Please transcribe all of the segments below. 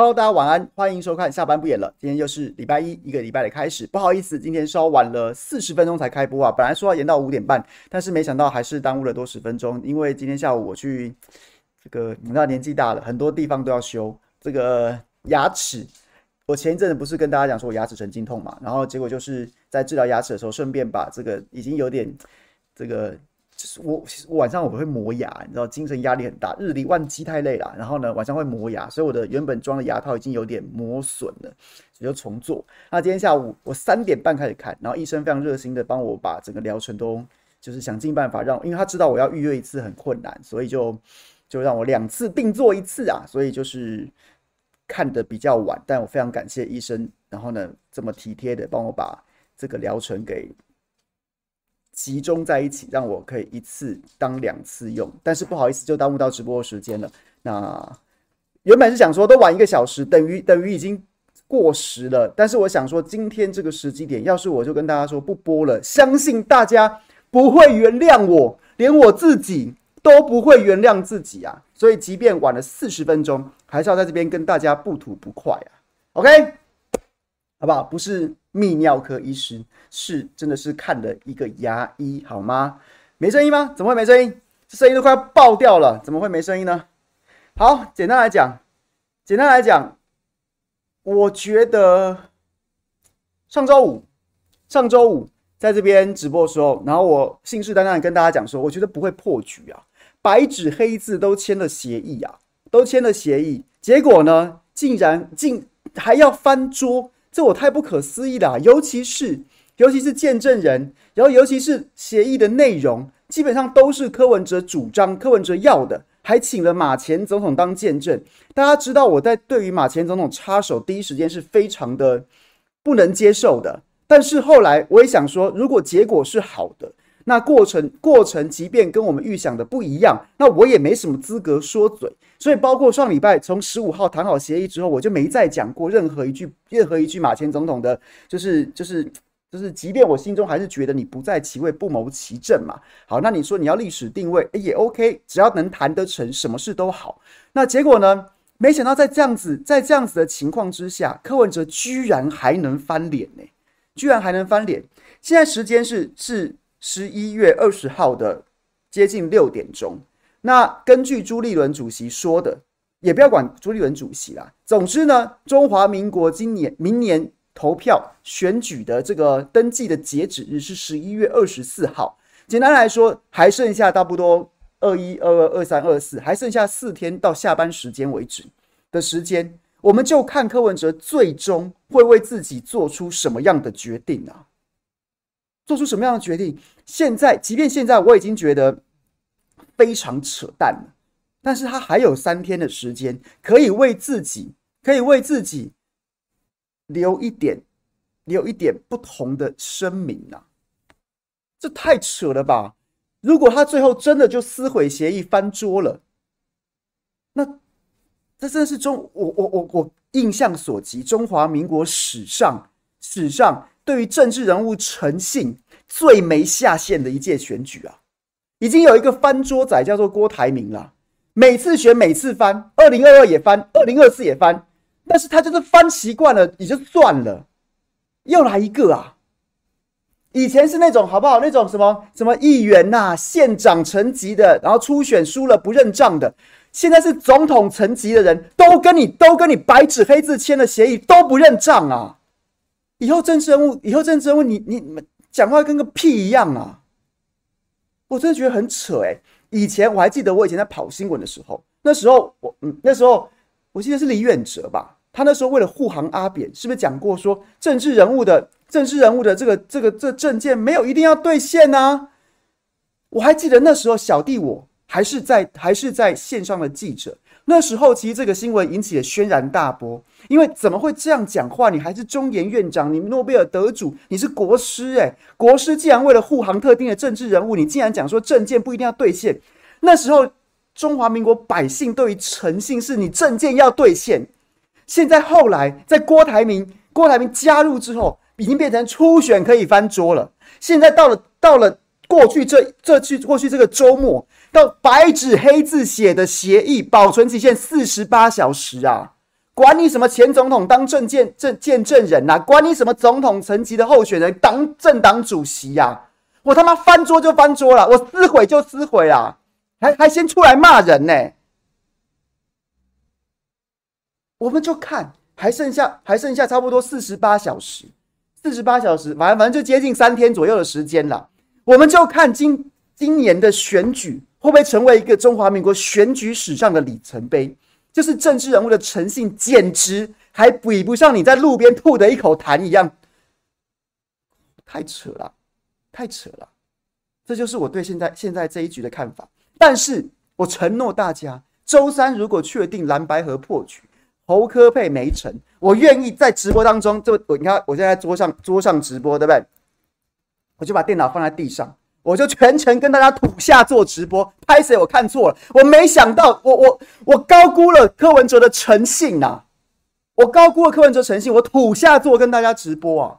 Hello，大家晚安，欢迎收看下班不演了。今天又是礼拜一，一个礼拜的开始。不好意思，今天稍晚了四十分钟才开播啊。本来说要延到五点半，但是没想到还是耽误了多十分钟。因为今天下午我去这个，你知道年纪大了，很多地方都要修这个牙齿。我前一阵子不是跟大家讲说我牙齿神经痛嘛，然后结果就是在治疗牙齿的时候，顺便把这个已经有点这个。就是我，晚上我会磨牙，你知道，精神压力很大，日理万机太累了。然后呢，晚上会磨牙，所以我的原本装的牙套已经有点磨损了，所以就重做。那今天下午我三点半开始看，然后医生非常热心的帮我把整个疗程都，就是想尽办法让，因为他知道我要预约一次很困难，所以就就让我两次并做一次啊，所以就是看得比较晚，但我非常感谢医生，然后呢这么体贴的帮我把这个疗程给。集中在一起，让我可以一次当两次用，但是不好意思，就耽误到直播的时间了。那原本是想说都晚一个小时，等于等于已经过时了。但是我想说，今天这个时机点，要是我就跟大家说不播了，相信大家不会原谅我，连我自己都不会原谅自己啊。所以，即便晚了四十分钟，还是要在这边跟大家不吐不快啊。OK。好不好？不是泌尿科医师，是真的是看了一个牙医，好吗？没声音吗？怎么会没声音？这声音都快要爆掉了，怎么会没声音呢？好，简单来讲，简单来讲，我觉得上周五，上周五在这边直播的时候，然后我信誓旦旦跟大家讲说，我觉得不会破局啊，白纸黑字都签了协议啊，都签了协议，结果呢，竟然竟还要翻桌。这我太不可思议了，尤其是尤其是见证人，然后尤其是协议的内容，基本上都是柯文哲主张、柯文哲要的，还请了马前总统当见证。大家知道我在对于马前总统插手第一时间是非常的不能接受的，但是后来我也想说，如果结果是好的。那过程过程，即便跟我们预想的不一样，那我也没什么资格说嘴。所以，包括上礼拜从十五号谈好协议之后，我就没再讲过任何一句任何一句马前总统的，就是就是就是，即便我心中还是觉得你不在其位不谋其政嘛。好，那你说你要历史定位，欸，也 OK，只要能谈得成，什么事都好。那结果呢？没想到在这样子在这样子的情况之下，柯文哲居然还能翻脸呢，居然还能翻脸。现在时间是是。十一月二十号的接近六点钟，那根据朱立伦主席说的，也不要管朱立伦主席啦。总之呢，中华民国今年明年投票选举的这个登记的截止日是十一月二十四号。简单来说，还剩下差不多二一、二二、二三、二四，还剩下四天到下班时间为止的时间，我们就看柯文哲最终会为自己做出什么样的决定啊。做出什么样的决定？现在，即便现在我已经觉得非常扯淡，但是他还有三天的时间，可以为自己，可以为自己留一点，留一点不同的声明啊！这太扯了吧！如果他最后真的就撕毁协议翻桌了，那这真的是中我我我我印象所及，中华民国史上史上。对于政治人物诚信最没下限的一届选举啊，已经有一个翻桌仔叫做郭台铭了。每次选每次翻，二零二二也翻，二零二四也翻，但是他就是翻习惯了也就算了，又来一个啊！以前是那种好不好？那种什么什么议员呐、啊、县长层级的，然后初选输了不认账的，现在是总统层级的人都跟你都跟你白纸黑字签了协议都不认账啊！以后政治人物，以后政治人物，你你讲话跟个屁一样啊！我真的觉得很扯哎、以前我还记得，我以前在跑新闻的时候，那时候我嗯，那时候我记得是李远哲吧，他那时候为了护航阿扁，是不是讲过说政治人物的政治人物的这个这个这证件没有一定要兑现呢？我还记得那时候小弟我还是在还是在线上的记者。那时候，其实这个新闻引起了轩然大波，因为怎么会这样讲话？你还是中研院长，你诺贝尔得主，你是国师诶，国师既然为了护航特定的政治人物，你竟然讲说政见不一定要兑现。那时候中华民国百姓对于诚信是你政见要兑现。现在后来在郭台铭郭台铭加入之后，已经变成初选可以翻桌了。现在到了到了过去这这去过去这个周末。到白纸黑字写的协议，保存期限四十八小时啊！管你什么前总统当政见证见证人呐、啊，管你什么总统层级的候选人当政党主席呀、啊，我他妈翻桌就翻桌了，我撕毁就撕毁了，还还先出来骂人呢、我们就看，还剩下还剩下差不多四十八小时，四十八小时，反正反正就接近三天左右的时间了。我们就看今今年的选举会不会成为一个中华民国选举史上的里程碑。就是政治人物的诚信，简直还比不上你在路边吐的一口痰一样，太扯了，太扯了。这就是我对现在现在这一局的看法。但是我承诺大家，周三如果确定蓝白合破局，侯科配没成，我愿意在直播当中，就我你看我现在桌上桌上直播，对不对？我就把电脑放在地上。我就全程跟大家土下做直播，拍谁？我看错了，我没想到，我我我高估了柯文哲的诚信呐，我高估了柯文哲诚信，我土下做跟大家直播啊。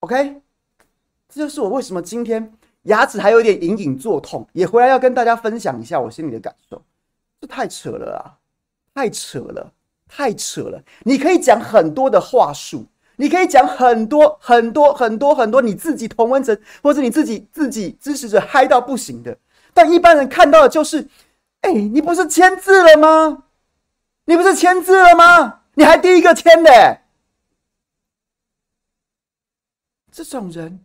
OK，这就是我为什么今天牙齿还有点隐隐作痛，也回来要跟大家分享一下我心里的感受。这太扯了啊，太扯了，太扯了！你可以讲很多的话术。你可以讲很多很多很多很多你自己同温层或者你自己自己支持者嗨到不行的，但一般人看到的就是，哎，你不是签字了吗？你不是签字了吗？你还第一个签的，这种人，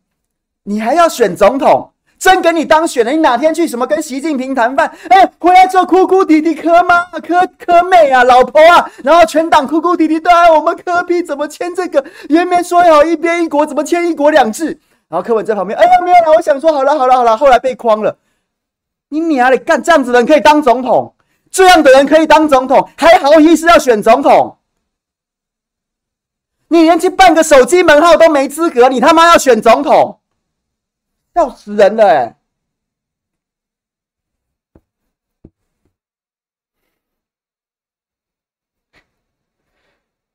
你还要选总统？真给你当选了，你哪天去什么跟习近平谈判？哎，回来之后哭哭啼啼，柯妈、柯柯妹啊，老婆啊，然后全党哭哭啼啼，对啊，我们柯批怎么签这个？原面说好一边一国，怎么签一国两制？然后柯文在旁边，哎呀，没有了，我想说好了，好了，好了，后来被框了。你娘的，干这样子的人可以当总统？这样的人可以当总统？还好意思要选总统？你连去办个手机门号都没资格，你他妈要选总统？笑死人了哎！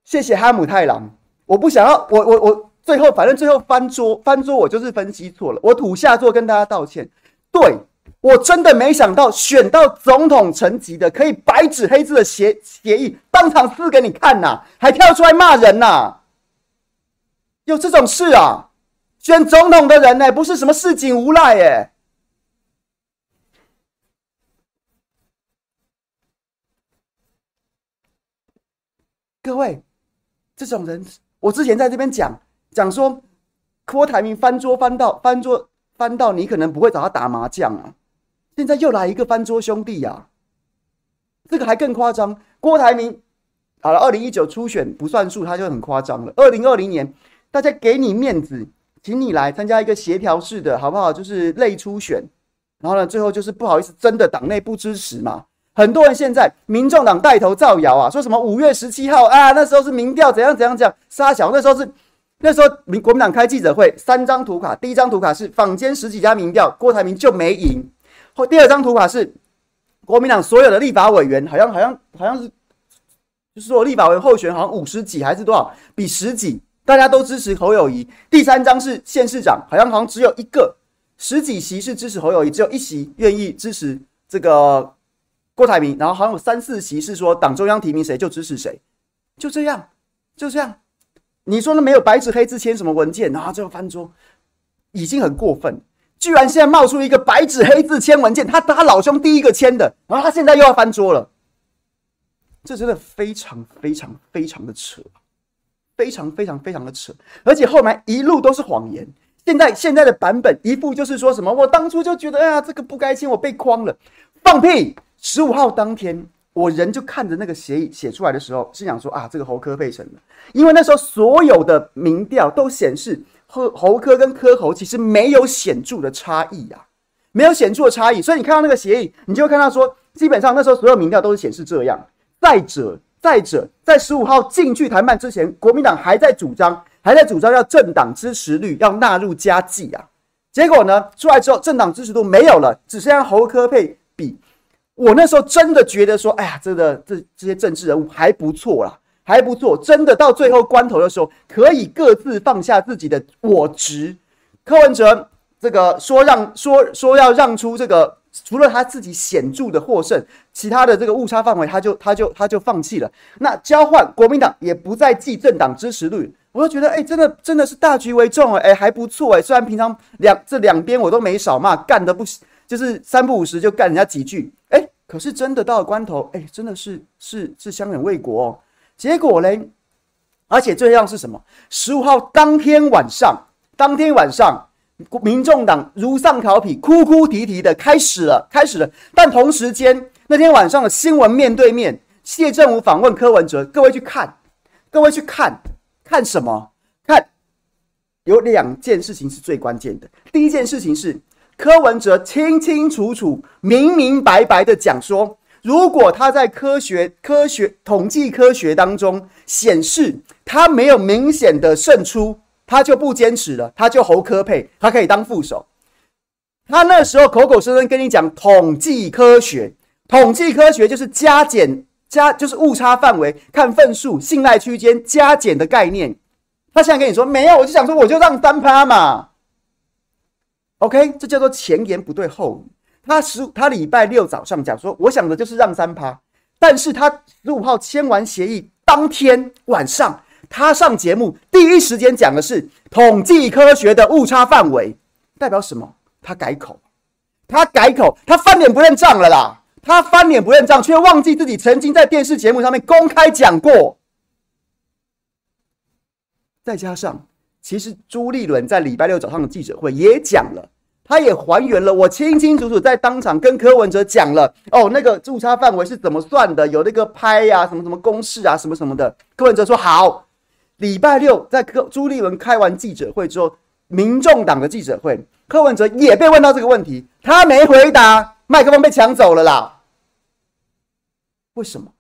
谢谢哈姆太郎，我不想要，我我我最后反正最后翻桌翻桌，我就是分析错了，我土下座跟大家道歉。对，我真的没想到选到总统层级的，可以白纸黑字的协协议当场撕给你看呐，还跳出来骂人呐，有这种事啊？选总统的人呢，不是什么市井无赖耶。各位，这种人，我之前在这边讲讲说，郭台铭翻桌翻到翻桌翻到，你可能不会找他打麻将啊。现在又来一个翻桌兄弟啊，这个还更夸张。郭台铭好了，二零一九初选不算数，他就很夸张了。二零二零年，大家给你面子。请你来参加一个协调式的，好不好？就是类初选，然后呢，最后就是不好意思，真的党内不支持嘛。很多人现在民众党带头造谣啊，说什么五月十七号啊，那时候是民调怎样怎样怎样，杀小那时候是那时候民国民党开记者会，三张图卡，第一张图卡是坊间十几家民调，郭台铭就没赢。后第二张图卡是国民党所有的立法委员，好像好像好像是就是说立法委员候选好像五十几还是多少，比十几。大家都支持侯友宜。第三张是县市长，好像好像只有一个，十几席是支持侯友宜，只有一席愿意支持这个郭台铭，然后好像有三四席是说党中央提名谁就支持谁，就这样，就这样。你说那没有白纸黑字签什么文件，然后最后翻桌，已经很过分，居然现在冒出一个白纸黑字签文件，他他老兄第一个签的，然后他现在又要翻桌了，这真的非常非常非常的扯。非常非常非常的扯，而且后来一路都是谎言。现在现在的版本一副就是说什么，我当初就觉得，哎呀，这个不该签，我被框了，放屁！十五号当天，我人就看着那个协议写出来的时候，是想说啊，这个侯柯配成了，因为那时候所有的民调都显示侯侯科跟科侯其实没有显著的差异呀、啊，没有显著的差异，所以你看到那个协议，你就会看到说，基本上那时候所有民调都是显示这样。再者。再者，在十五号进去谈判之前，国民党还在主张，还在主张要政党支持率要纳入加计啊。结果呢，出来之后政党支持度没有了，只剩下侯科佩比。我那时候真的觉得说，哎呀，这个这这些政治人物还不错啦，还不错。真的到最后关头的时候，可以各自放下自己的我执。柯文哲这个说让说说要让出这个除了他自己显著的获胜，其他的这个误差范围他就他就他就放弃了。那交换国民党也不再计政党支持率，我就觉得哎、真的真的是大局为重哎、还不错哎、虽然平常两这两边我都没少骂，干的不就是三不五时就干人家几句哎、可是真的到了关头哎、真的是是是相忍为国哦。结果嘞，而且最重要是什么？十五号当天晚上，当天晚上。民众党如丧考妣，哭哭啼啼的开始了，开始了。但同时间，那天晚上的新闻面对面，谢震武访问柯文哲，各位去看，各位去看，看什么？看有两件事情是最关键的。第一件事情是柯文哲清清楚楚、明明白白的讲说，如果他在科学、科学统计科学当中显示他没有明显的胜出。他就不坚持了，他就侯科配，他可以当副手。他那时候口口声声跟你讲统计科学，统计科学就是加减加，就是误差范围，看分数、信赖区间加减的概念。他现在跟你说没有，我就想说我就让三趴嘛。OK，这叫做前言不对后语。他十他礼拜六早上讲说，我想的就是让三趴，但是他十五号签完协议当天晚上。他上节目第一时间讲的是统计科学的误差范围，代表什么？他改口，他改口，他翻脸不认账了啦！他翻脸不认账，却忘记自己曾经在电视节目上面公开讲过。再加上，其实朱立伦在礼拜六早上的记者会也讲了，他也还原了我清清楚楚在当场跟柯文哲讲了哦，那个误差范围是怎么算的，有那个拍呀、什么什么公式啊，什么什么的。柯文哲说好。礼拜六在柯朱立伦开完记者会之后，民众党的记者会，柯文哲也被问到这个问题，他没回答，麦克风被抢走了啦。为什么？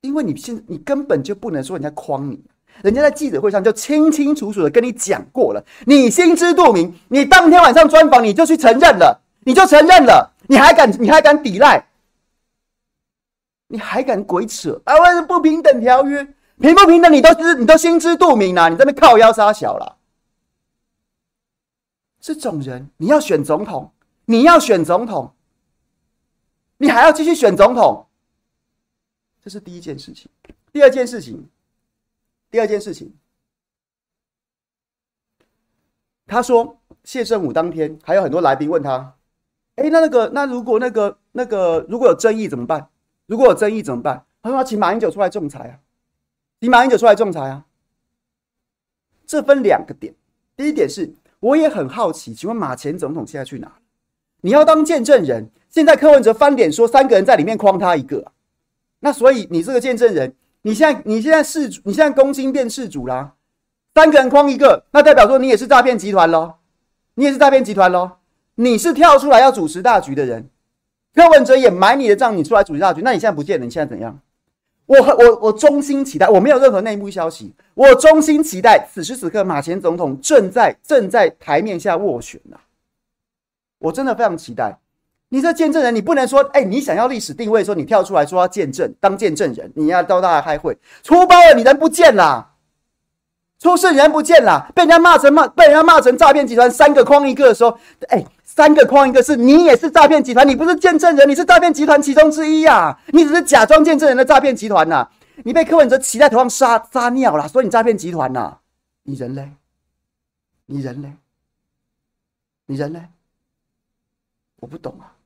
因为你现你根本就不能说人家诓你，人家在记者会上就清清楚楚的跟你讲过了，你心知肚明，你当天晚上专访你就去承认了，你就承认了，你还敢你还敢抵赖，你还敢鬼扯啊？为什么不平等条约？平不平等，你都知，你都心知肚明啦。你这边靠腰杀小了，这种人你要选总统，你要选总统，你还要继续选总统，这是第一件事情。第二件事情，第二件事情，他说谢震武当天还有很多来宾问他，哎，那那个，那如果那个那个如果有争议怎么办？如果有争议怎么办？他说要请马英九出来仲裁啊。你马英九出来仲裁啊？这分两个点。第一点是，我也很好奇，请问马前总统现在去哪？你要当见证人。现在柯文哲翻脸说三个人在里面框他一个，那所以你这个见证人，你现在你现在事主，你现在公亲变事主啦。三个人框一个，那代表说你也是诈骗集团喽？你也是诈骗集团喽？你是跳出来要主持大局的人，柯文哲也买你的账，你出来主持大局，那你现在不见了，你现在怎样？我我我衷心期待，我没有任何内幕消息。我衷心期待，此时此刻马前总统正在正在台面下斡旋呢。我真的非常期待。你这见证人，你不能说，哎、你想要历史定位，说你跳出来说要见证，当见证人，你要到大家开会，出包了，你人不见了，出事人不见了，被人家骂成骂，被人家骂成诈骗集团，三个框一个的时候，哎、三个框一个是你也是诈骗集团，你不是见证人，你是诈骗集团其中之一呀、啊！你只是假装见证人的诈骗集团呐！你被柯文哲骑在头上撒撒尿了，所以你诈骗集团呐！你人嘞？你人嘞？你人嘞？我不懂啊！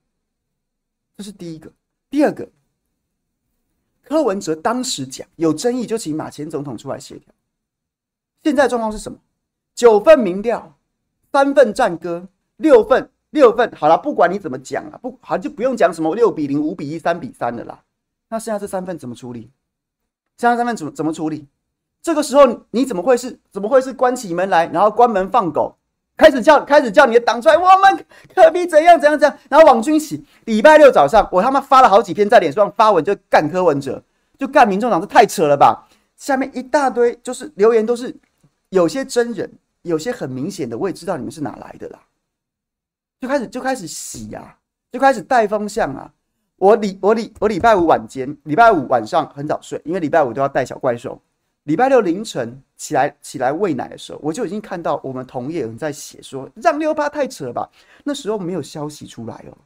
这是第一个，第二个，柯文哲当时讲有争议就请马前总统出来协调。现在状况是什么？九份民调，三份战歌，六份。六份好了，不管你怎么讲啊，不好就不用讲什么六比零、五比一、三比三的啦。那剩下这三份怎么处理？剩下三份怎么怎么处理？这个时候你怎么会是怎么会是关起门来，然后关门放狗，开始叫开始叫你的党出来，我们可比怎样怎样怎样？然后网军洗，礼拜六早上我他妈发了好几篇在脸书上发文，就干柯文哲，就干民众党，这太扯了吧？下面一大堆就是留言，都是有些真人，有些很明显的，我也知道你们是哪来的啦。就开始就开始洗、啊，就开始带风向啊！我礼我礼我礼拜五晚间，礼拜五晚上很早睡，因为礼拜五都要带小怪兽。礼拜六凌晨起来起来喂奶的时候，我就已经看到我们同业有人在写说让六趴太扯了吧？那时候没有消息出来哦，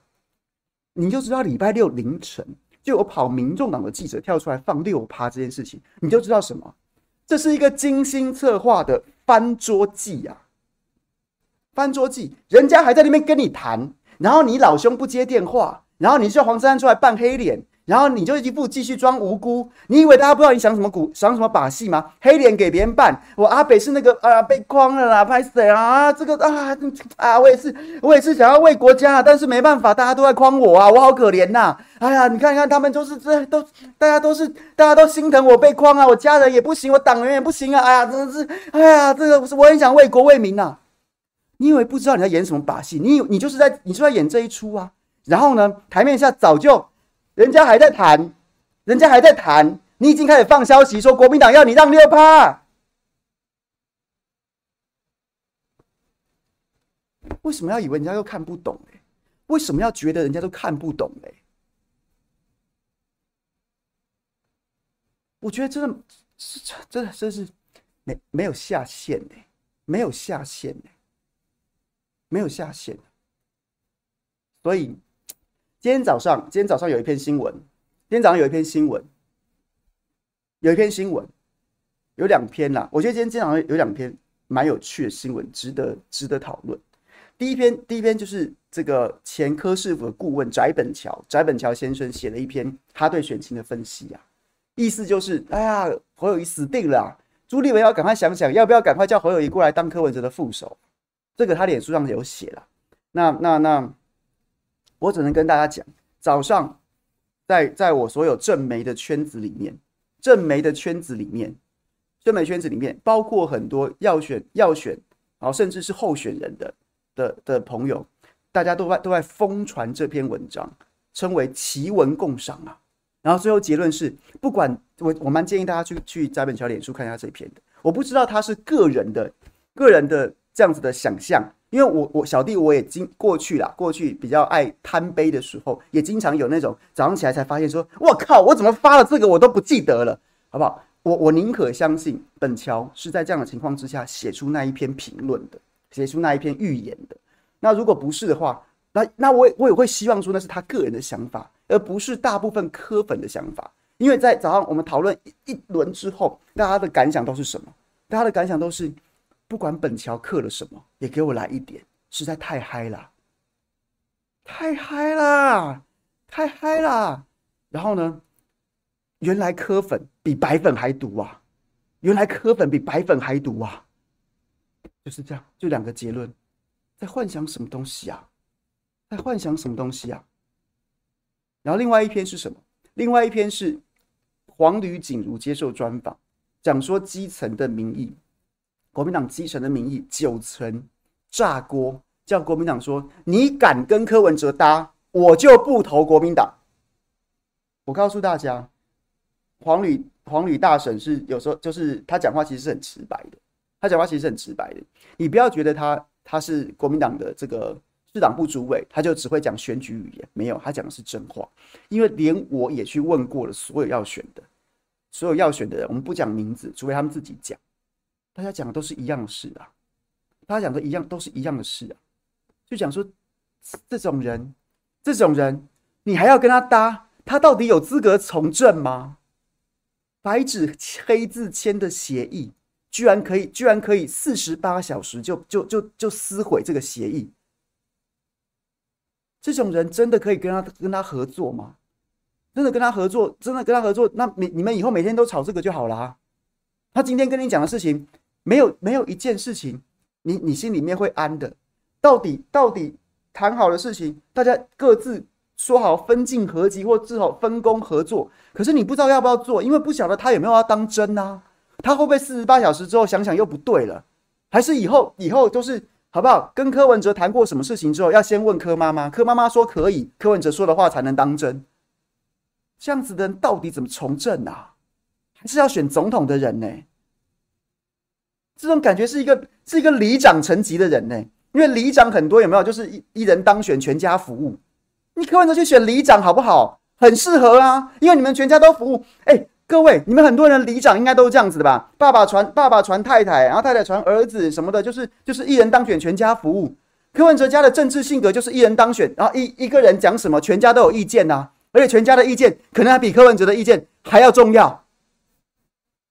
你就知道礼拜六凌晨就有跑民众党的记者跳出来放六趴这件事情，你就知道什么？这是一个精心策划的翻桌计啊！翻桌计，人家还在那边跟你谈，然后你老兄不接电话，然后你叫黄珊珊出来扮黑脸。然后你就一副继续装无辜，你以为大家不知道你想什么股想什么把戏吗？黑脸给别人扮，我阿北是那个啊被诓了啦，拍谁啊？这个啊啊，我也是我也是想要为国家啊，但是没办法，大家都在诓我啊，我好可怜呐、啊！哎呀，你看看他们都是这都大家都是大家都心疼我被诓啊，我家人也不行，我党员也不行啊！哎呀，真的是哎呀，这个我很想为国为民呐、你以为不知道你在演什么把戏？你你就是在你就在演这一出啊！然后呢，台面下早就。人家还在谈，人家还在谈，你已经开始放消息说国民党要你让六趴，为什么要以为人家都看不懂嘞？为什么要觉得人家都看不懂嘞？我觉得真的是真的真是没没有下限嘞，没有下限嘞，没有下限，所以。今天早上，今天早上有一篇新闻。今天早上有一篇新闻，有一篇新闻，有两篇啦。我觉得今天今天早上有两篇蛮有趣的新闻，值得值得讨论。第一篇，第一篇就是这个前科市府的顾问翟本桥，翟本桥先生写了一篇他对选情的分析啊，意思就是，哎呀，侯友宜死定了，朱立文要赶快想想，要不要赶快叫侯友宜过来当柯文哲的副手。这个他脸书上有写了。那那那。我只能跟大家讲，早上在在我所有正媒的圈子里面，正媒的圈子里面，正媒圈子里面，包括很多要选要选，然后甚至是候选人的的的朋友，大家都在都在疯传这篇文章，称为奇文共赏啊。然后最后结论是，不管我我蛮建议大家去去翟本桥脸书看一下这篇的，我不知道他是个人的个人的这样子的想象。因为我我小弟我也经过去啦，过去比较爱贪杯的时候，也经常有那种早上起来才发现说，我靠，我怎么发了这个我都不记得了，好不好？我我宁可相信本桥是在这样的情况之下写出那一篇评论的，写出那一篇预言的。那如果不是的话，那那我也我也会希望说那是他个人的想法，而不是大部分科粉的想法。因为在早上我们讨论一轮之后，大家的感想都是什么？大家的感想都是。不管本桥刻了什么，也给我来一点，实在太嗨了，太嗨了，太嗨了。然后呢，原来磕粉比白粉还毒啊！原来磕粉比白粉还毒啊！就是这样，就两个结论，在幻想什么东西啊？在幻想什么东西啊？然后另外一篇是什么？另外一篇是黄吕锦如接受专访，讲说基层的民意。国民党基层的民意九成炸锅，叫国民党说：“你敢跟柯文哲搭，我就不投国民党。”我告诉大家，黄旅黄旅大婶是有时候就是他讲话其实是很直白的，他讲话其实是很直白的。你不要觉得他他是国民党的这个市党部主委，他就只会讲选举语言，没有，他讲的是真话。因为连我也去问过了所有要选的，所有要选的人，我们不讲名字，除非他们自己讲。大家讲的都是一样的事啊，大家讲的一样都是一样的事啊，就讲说这种人，这种人，你还要跟他搭，他到底有资格从政吗？白纸黑字签的协议，居然可以，居然可以四十八小时就就就就撕毁这个协议，这种人真的可以跟他跟他合作吗？真的跟他合作，真的跟他合作，那你你们以后每天都吵这个就好了啊。他今天跟你讲的事情。没有没有一件事情你，你心里面会安的。到底到底谈好的事情，大家各自说好分进合击，或至少分工合作。可是你不知道要不要做，因为不晓得他有没有要当真啊。他会不会四十八小时之后想想又不对了？还是以后以后都是好不好？跟柯文哲谈过什么事情之后，要先问柯妈妈，柯妈妈说可以，柯文哲说的话才能当真。这样子的人到底怎么从政啊？还是要选总统的人呢？这种感觉是一个是一个里长层级的人呢，因为里长很多有没有？就是一一人当选全家服务，你柯文哲去选里长好不好？很适合啊，因为你们全家都服务。哎，各位，你们很多人里长应该都是这样子的吧？爸爸传爸爸传太太，然后太太传儿子什么的，就是就是一人当选全家服务。柯文哲家的政治性格就是一人当选，然后一一个人讲什么，全家都有意见呐、啊，而且全家的意见可能还比柯文哲的意见还要重要。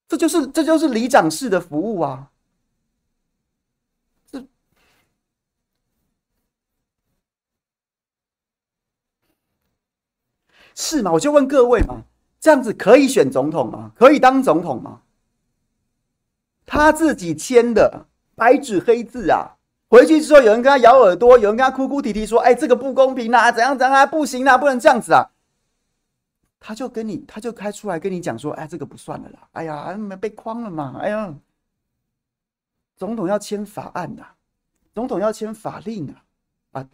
这就是这就是里长式的服务啊！是吗？我就问各位嘛，这样子可以选总统吗？可以当总统吗？他自己签的白纸黑字啊！回去之后，有人跟他咬耳朵，有人跟他哭哭啼啼说：“哎，这个不公平啊，怎样怎样啊，不行啊，不能这样子啊。”他就跟你，他就开出来跟你讲说：“哎，这个不算了啦，哎呀，被框了嘛，哎呀，总统要签法案呐，总统要签法令啊，啊，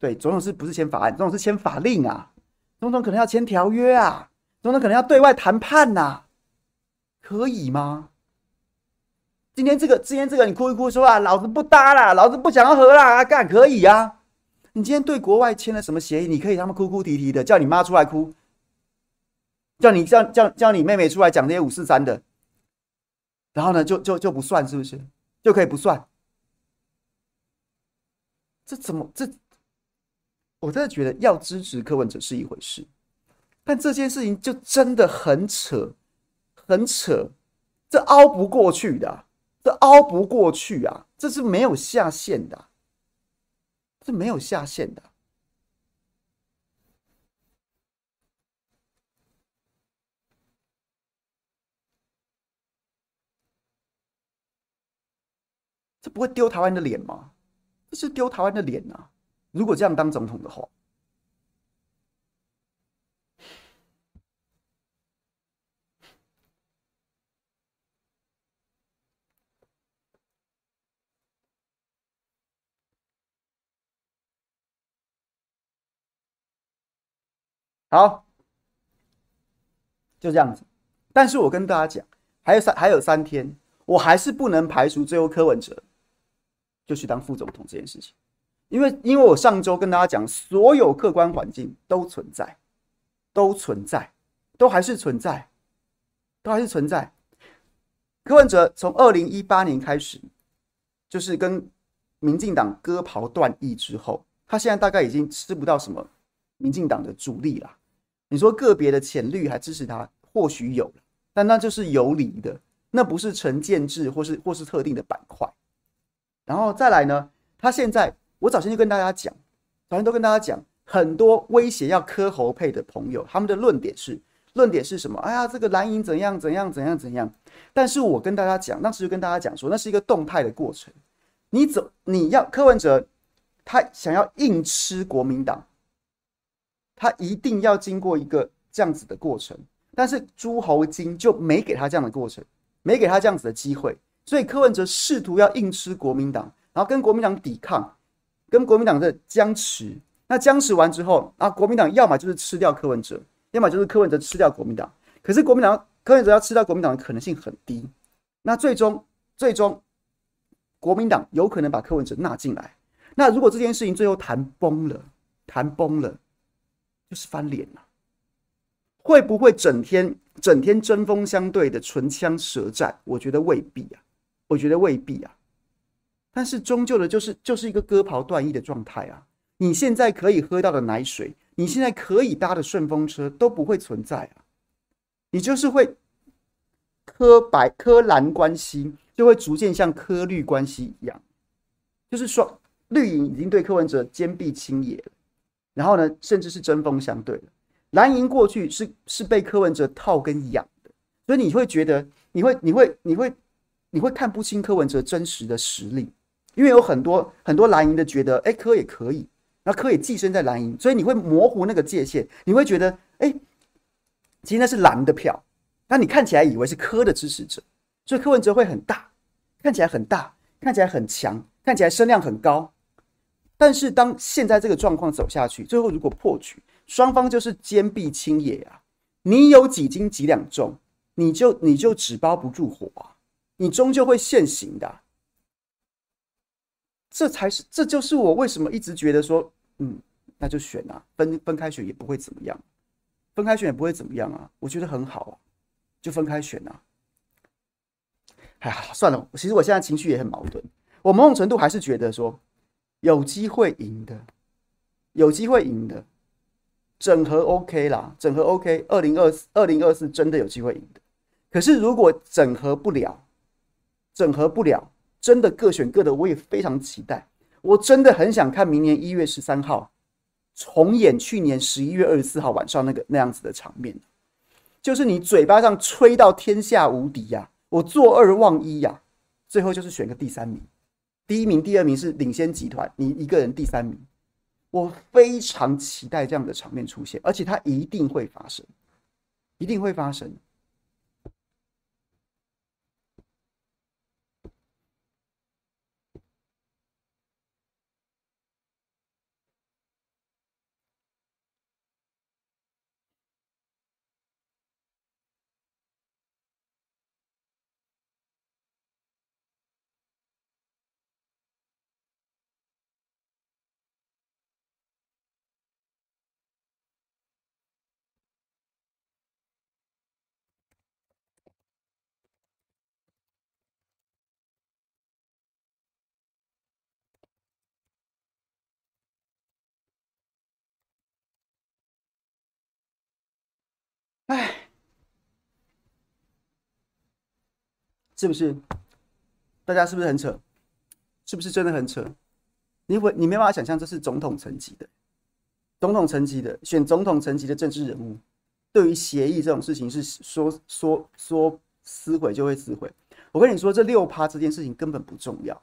对，总统是不是签法案？总统是签法令啊，总统可能要签条约啊，总统可能要对外谈判呐，可以吗？”今天这个，今天这个，你哭一哭说啊，老子不搭啦，老子不想要和啦，干可以啊？你今天对国外签了什么协议？你可以他们哭哭啼啼的，叫你妈出来哭，叫你叫叫叫你妹妹出来讲这些五四三的，然后呢，就就就不算是不是？就可以不算？这怎么这？我真的觉得要支持柯文哲是一回事，但这件事情就真的很扯，很扯，这凹不过去的啊。这凹不过去啊！这是没有下限的，是没有下限的。这不会丢台湾的脸吗？这是丢台湾的脸啊！如果这样当总统的话。好，就这样子。但是我跟大家讲，还有三还有三天，我还是不能排除最后柯文哲就去当副总统这件事情，因为因为我上周跟大家讲，所有客观环境都存在，都存在，都还是存在，都还是存在。柯文哲从二零一八年开始，就是跟民进党割袍断义之后，他现在大概已经吃不到什么民进党的主力了。你说个别的浅绿还支持他，或许有，但那就是游离的，那不是成建制或是或是特定的板块。然后再来呢，他现在我早先就跟大家讲，早先都跟大家讲，很多威胁要磕侯配的朋友，他们的论点是，论点是什么？哎呀，这个蓝营怎样怎样怎样怎样。但是我跟大家讲，当时就跟大家讲说，那是一个动态的过程。你走，你要柯文哲，他想要硬吃国民党。他一定要经过一个这样子的过程，但是诸侯金就没给他这样的过程，没给他这样子的机会，所以柯文哲试图要硬吃国民党，然后跟国民党抵抗，跟国民党的僵持。那僵持完之后，啊，国民党要么就是吃掉柯文哲，要么就是柯文哲吃掉国民党。可是国民党柯文哲要吃掉国民党的可能性很低。那最终，最终国民党有可能把柯文哲纳进来。那如果这件事情最后谈崩了，谈崩了。就是翻脸了，会不会整天整天针锋相对的唇枪舌战？我觉得未必啊，我觉得未必啊。但是终究的，就是就是一个割袍断义的状态啊。你现在可以喝到的奶水，你现在可以搭的顺风车都不会存在啊。你就是会柯白柯蓝关系，就会逐渐像柯绿关系一样，就是说绿营已经对柯文哲坚壁清野了。然后呢，甚至是针锋相对了。蓝营过去是是被柯文哲套跟养的，所以你会觉得，你会你会你会你会看不清柯文哲真实的实力，因为有很多很多蓝营的觉得，哎，柯也可以，那柯也寄生在蓝营，所以你会模糊那个界限，你会觉得，哎，其实那是蓝的票，那你看起来以为是柯的支持者，所以柯文哲会很大，看起来很大，看起来很强，看起来声量很高。但是当现在这个状况走下去，最后如果破局，双方就是坚壁清野啊！你有几斤几两重，你就你就纸包不住火啊！你终究会现形的。这才是，这就是我为什么一直觉得说，嗯，那就选啊，分分开选也不会怎么样，分开选也不会怎么样啊，我觉得很好啊，就分开选啊。哎呀，算了，其实我现在情绪也很矛盾，我某种程度还是觉得说。有机会赢的，有机会赢的，整合 OK 啦，整合 OK，二零二四二零二四真的有机会赢的。可是如果整合不了，整合不了，真的各选各的，我也非常期待。我真的很想看明年一月十三号重演去年十一月二十四号晚上那个那样子的场面，就是你嘴巴上吹到天下无敌呀、我坐二望一呀、最后就是选个第三名，第一名、第二名是领先集团，你一个人第三名，我非常期待这样的场面出现，而且它一定会发生，一定会发生。哎，是不是？大家是不是很扯？是不是真的很扯？你会你没办法想象，这是总统层级的，总统层级的选总统层级的政治人物，对于协议这种事情是说说说撕毁就会撕毁。我跟你说，这六趴这件事情根本不重要，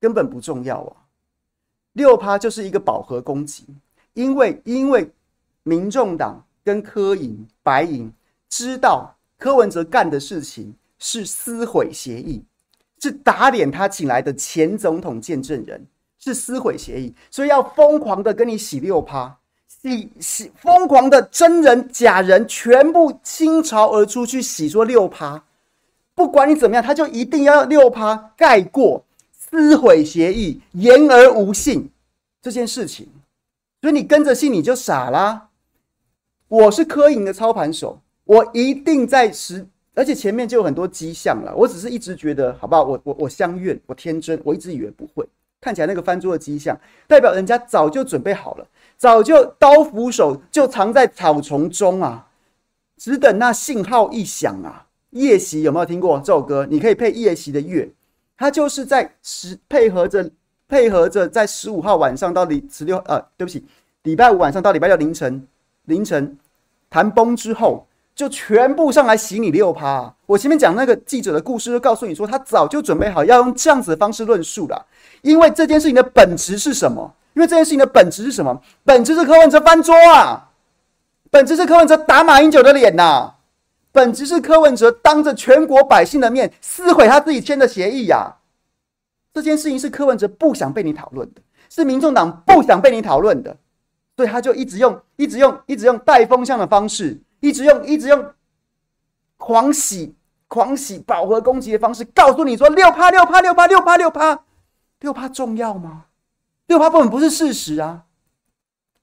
根本不重要啊！六趴就是一个饱和攻击，因为因为民众党。跟柯营、白营知道柯文哲干的事情是撕毁协议，是打脸他请来的前总统见证人，是撕毁协议，所以要疯狂的跟你洗六趴，洗洗疯狂的真人假人全部倾巢而出去洗说六趴，不管你怎么样，他就一定要六趴盖过撕毁协议，言而无信这件事情，所以你跟着信你就傻啦。我是柯营的操盘手，我一定在实，而且前面就有很多迹象了。我只是一直觉得，好不好？我我我相愿，我天真，我一直以为不会。看起来那个翻桌的迹象，代表人家早就准备好了，早就刀斧手就藏在草丛中啊，只等那信号一响啊。夜袭有没有听过这首歌？你可以配夜袭的乐，它就是在十配合着配合着在十五号晚上到礼十六呃，对不起，礼拜五晚上到礼拜六凌晨。凌晨谈崩之后，就全部上来洗你六趴。我前面讲那个记者的故事，就告诉你说，他早就准备好要用这样子的方式论述了。因为这件事情的本质是什么？因为这件事情的本质是什么？本质是柯文哲翻桌啊！本质是柯文哲打马英九的脸呐！本质是柯文哲当着全国百姓的面撕毁他自己签的协议呀！这件事情是柯文哲不想被你讨论的，是民众党不想被你讨论的。所以他就一直用、一直用、一直用带风向的方式，一直用、一直用狂洗、狂洗、饱和攻击的方式，告诉你说六趴、六趴、六趴、六趴、六趴、六趴重要吗？六趴根本不是事实啊！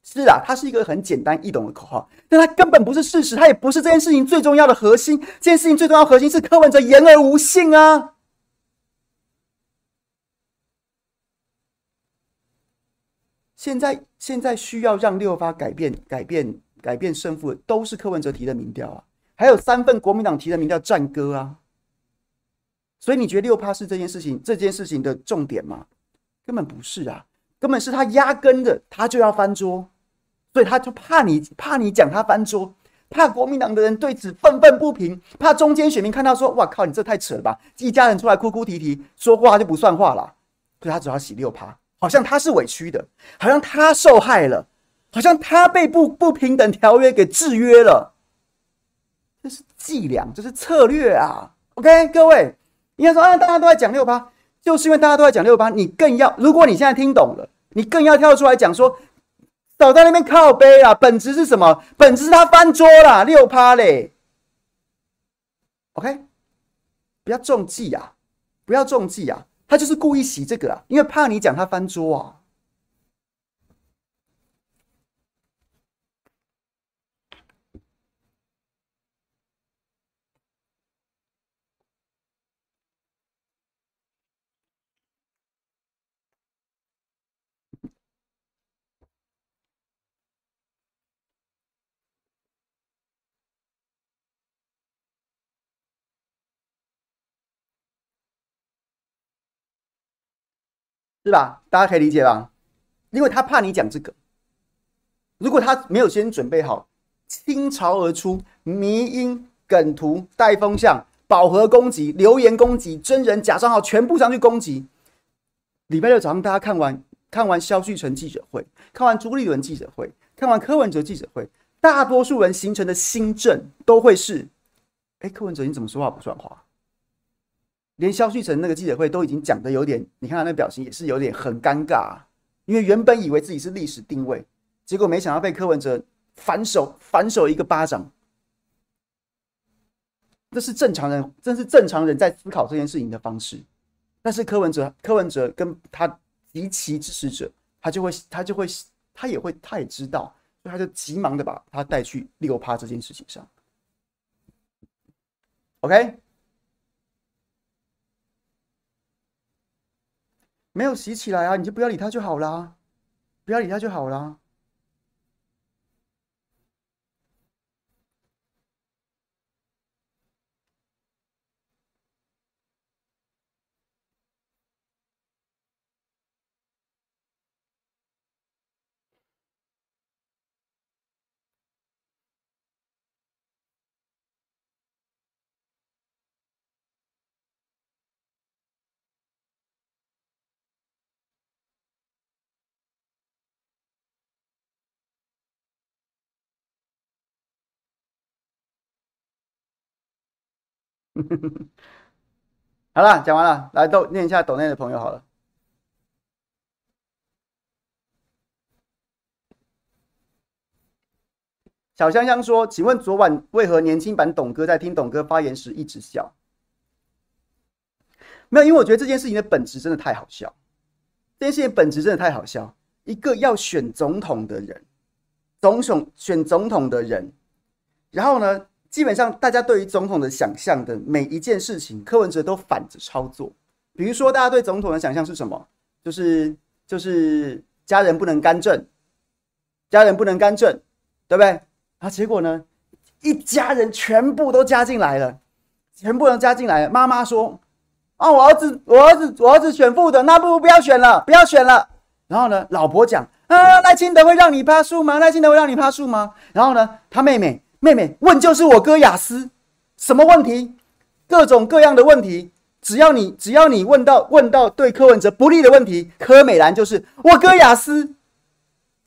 是啊，它是一个很简单易懂的口号，但它根本不是事实，它也不是这件事情最重要的核心。这件事情最重要的核心是柯文哲言而无信啊！现在现在需要让六趴改变改变改变胜负的，都是柯文哲提的民调啊，还有三份国民党提的民调战歌啊，所以你觉得六趴是这件事情这件事情的重点吗？根本不是啊，根本是他压根的他就要翻桌，所以他就怕你怕你讲他翻桌，怕国民党的人对此愤愤不平，怕中间选民看到说哇靠，你这太扯了吧，一家人出来哭哭啼啼说话就不算话了，所以他只要洗六趴。好像他是委屈的，好像他受害了，好像他被不不平等条约给制约了。这是伎俩，这是策略啊！OK，各位，应该说啊，大家都在讲六趴，就是因为大家都在讲六趴，你更要，如果你现在听懂了，你更要跳出来讲说，少在那边靠背啊，本质是什么？本质是他翻桌啦，六趴嘞。OK，不要中计啊，不要中计啊。他就是故意洗这个啊，因为怕你讲他翻桌啊。是吧？大家可以理解吧？因为他怕你讲这个。如果他没有先准备好，倾巢而出，迷因梗图带风向，饱和攻击，留言攻击，真人假账号全部上去攻击。礼拜六早上大家看完看完萧旭晨记者会，看完朱立伦记者会，看完柯文哲记者会，大多数人形成的心证都会是：哎，柯文哲你怎么说话不算话？连萧旭晨那个记者会都已经讲得有点，你看他那表情也是有点很尴尬，因为原本以为自己是历史定位，结果没想到被柯文哲反手反手一个巴掌。这是正常人，这是正常人在思考这件事情的方式。但是柯文哲，柯文哲跟他极其支持者，他就会，他就会，他也会，他也知道，所以他就急忙的把他带去六趴这件事情上。OK。没有洗起来啊，你就不要理他就好啦，不要理他就好啦。好了，讲完了，来都念一下抖内的朋友好了。小香香说：“请问昨晚为何年轻版董哥在听董哥发言时一直笑？没有，因为我觉得这件事情的本质真的太好笑。这件事情本质真的太好笑。一个要选总统的人，总统选总统的人，然后呢？”基本上，大家对于总统的想象的每一件事情，柯文哲都反着操作。比如说，大家对总统的想象是什么？就是就是家人不能干政，家人不能干政，对不对？啊，结果呢，一家人全部都加进来了，全部都加进来了。妈妈说：“啊，我儿子，我儿子，我儿子选副的，那不如不要选了，不要选了。”然后呢，老婆讲：“啊，赖清德会让你趴树吗？赖清德会让你趴树吗？”然后呢，他妹妹。妹妹问就是我哥雅思，什么问题？各种各样的问题，只要你只要你问到问到对柯文哲不利的问题，柯美兰就是我哥雅思，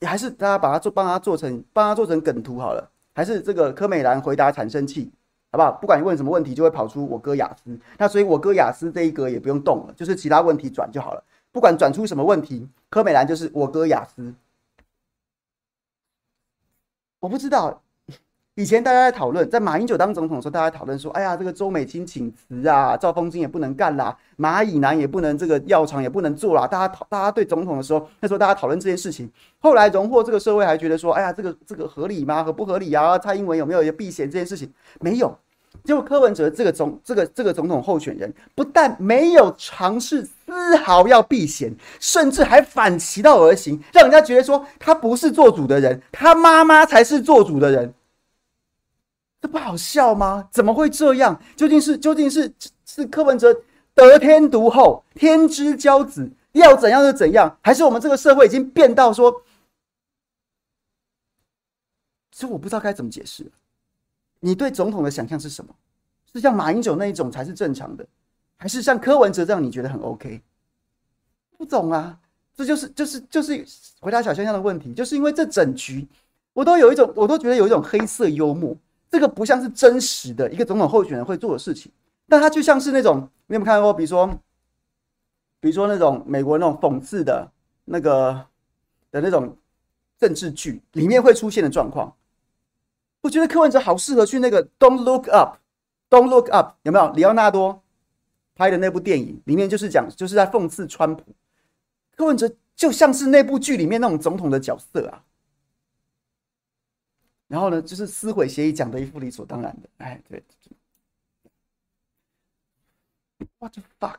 也还是大家把它做帮他做成帮他做成梗图好了，还是这个柯美兰回答产生器，好不好？不管你问什么问题，就会跑出我哥雅思，那所以我哥雅思这一格也不用动了，就是其他问题转就好了。不管转出什么问题，柯美兰就是我哥雅思，我不知道。以前大家在讨论，在马英九当总统的时候，大家讨论说：“哎呀，这个周美青请辞啊，赵丰金也不能干啦，马以南也不能这个药厂也不能做啦。”大家讨，大家对总统的时候，那时候大家讨论这件事情。后来荣获这个社会还觉得说：“哎呀，这个这个合理吗？合不合理啊？蔡英文有没有避嫌这件事情？没有。结果柯文哲这个总这个这个总统候选人，不但没有尝试丝毫要避嫌，甚至还反其道而行，让人家觉得说他不是做主的人，他妈妈才是做主的人。”不好笑吗？怎么会这样？究竟是究竟是是柯文哲得天独厚、天之骄子，要怎样就怎样？还是我们这个社会已经变到说，其实我不知道该怎么解释。你对总统的想象是什么？是像马英九那一种才是正常的，还是像柯文哲这样你觉得很 OK？不懂啊，这就是就是就是回答小香香的问题，就是因为这整局我都有一种，我都觉得有一种黑色幽默。这个不像是真实的一个总统候选人会做的事情，但他就像是那种你有没有看过？比如说，比如说那种美国那种讽刺的那个的那种政治剧里面会出现的状况。我觉得柯文哲好适合去那个《Don't Look Up》，《Don't Look Up》有没有？里奥纳多拍的那部电影里面就是讲，就是在讽刺川普。柯文哲就像是那部剧里面那种总统的角色啊。然后呢，就是撕毁协议讲的一副理所当然的，哎，对，What the fuck？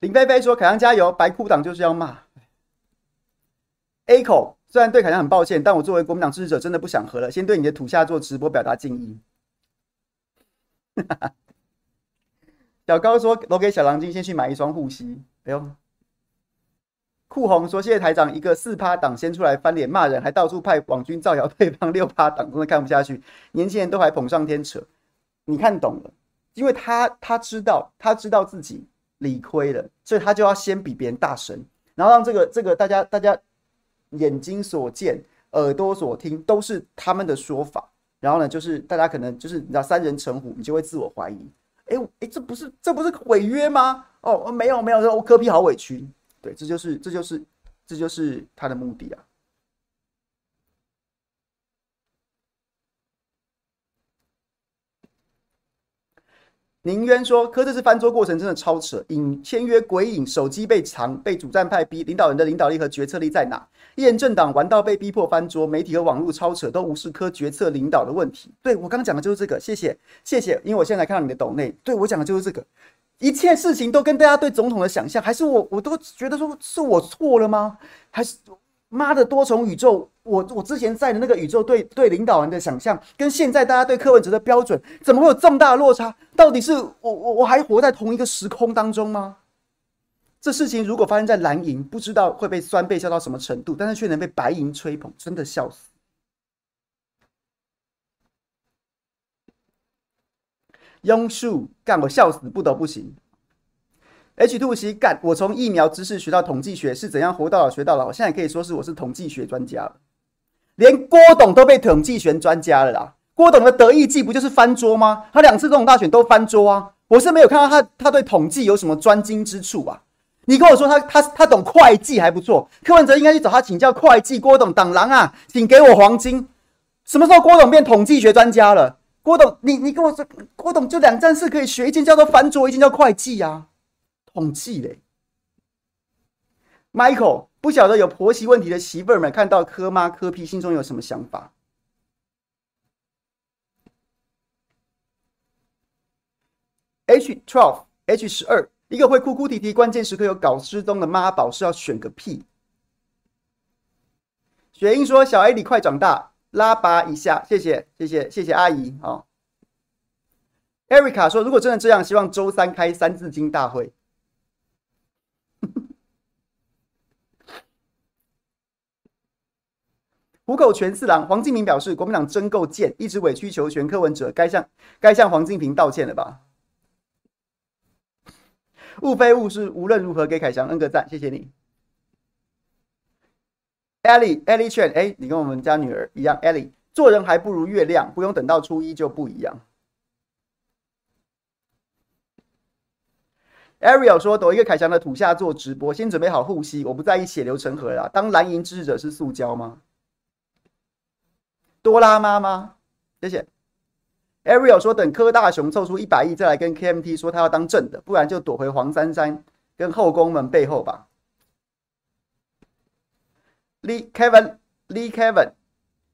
林菲菲说：“凯阳加油，白裤党就是要骂。” A 口虽然对凯翔很抱歉，但我作为国民党支持者，真的不想和了。先对你的土下做直播表达敬意。哈哈小高说：“留给小郎君先去买一双护膝。”哎呦，酷红说：“谢谢台长，一个四趴党先出来翻脸骂人，还到处派网军造谣对方六趴党，真的看不下去。年轻人都还捧上天扯，你看懂了？因为他他知道他知道自己理亏了，所以他就要先比别人大声，然后让这个这个大家大家眼睛所见、耳朵所听都是他们的说法。然后呢，就是大家可能就是你知道三人成虎，你就会自我怀疑。”哎哎，这不是这不是违约吗？哦，没有没有，这我科比好委屈。对，这就是这就是这就是他的目的啊。宁渊说：“柯这次翻桌过程真的超扯，影签约鬼影，手机被藏，被主战派逼，领导人的领导力和决策力在哪？一人政党玩到被逼迫翻桌，媒体和网络超扯，都无视柯决策领导的问题。对我刚刚讲的就是这个，谢谢谢谢，因为我现在看到你的抖内，对我讲的就是这个，一切事情都跟大家对总统的想象，还是我我都觉得说是我错了吗？还是？”妈的多重宇宙，我我之前在的那个宇宙对对领导人的想象，跟现在大家对柯文哲的标准，怎么会有这么大的落差？到底是我我我还活在同一个时空当中吗？这事情如果发生在蓝营，不知道会被酸被笑到什么程度，但是却能被白银吹捧，真的笑死。庸树干我笑死不得不行。H two 西干，我从疫苗知识学到统计学，是怎样活到老学到老？现在可以说是我是统计学专家了，连郭董都被统计学专家了啦。郭董的得意技不就是翻桌吗？他两次总统大选都翻桌啊！我是没有看到他他对统计有什么专精之处啊。你跟我说他他他懂会计还不错，柯文哲应该去找他请教会计。郭董党狼啊，请给我黄金。什么时候郭董变统计学专家了？郭董，你你跟我说，郭董就两件事可以学，一件叫做翻桌，一件叫会计啊。统计嘞，Michael 不晓得有婆媳问题的媳妇儿们看到柯妈柯 P 心中有什么想法？H twelve H 十二，一个会哭哭啼啼，关键时刻有搞失踪的妈宝是要选个屁？雪英说：“小 A 你快长大，拉拔一下，谢谢谢谢谢谢阿姨哦。” Erica 说：“如果真的这样，希望周三开三字经大会。”虎口全四郎，黄敬平表示，国民党真够贱，一直委曲求全。柯文哲该向该向黄敬平道歉了吧？物非物是，无论如何给凯翔 N 个赞，谢谢你。Ellie Ellie Chen，哎，你跟我们家女儿一样，Ellie 做人还不如月亮，不用等到初一就不一样。Ariel 说，抖一个凯翔的土下做直播，先准备好护膝，我不在意血流成河啦。当蓝营支持者是塑胶吗？多拉妈妈，谢谢。Ariel 说：“等柯大雄凑出一百亿，再来跟 KMT 说他要当正的，不然就躲回黄珊珊跟后宫们背后吧。”Lee Kevin Lee Kevin，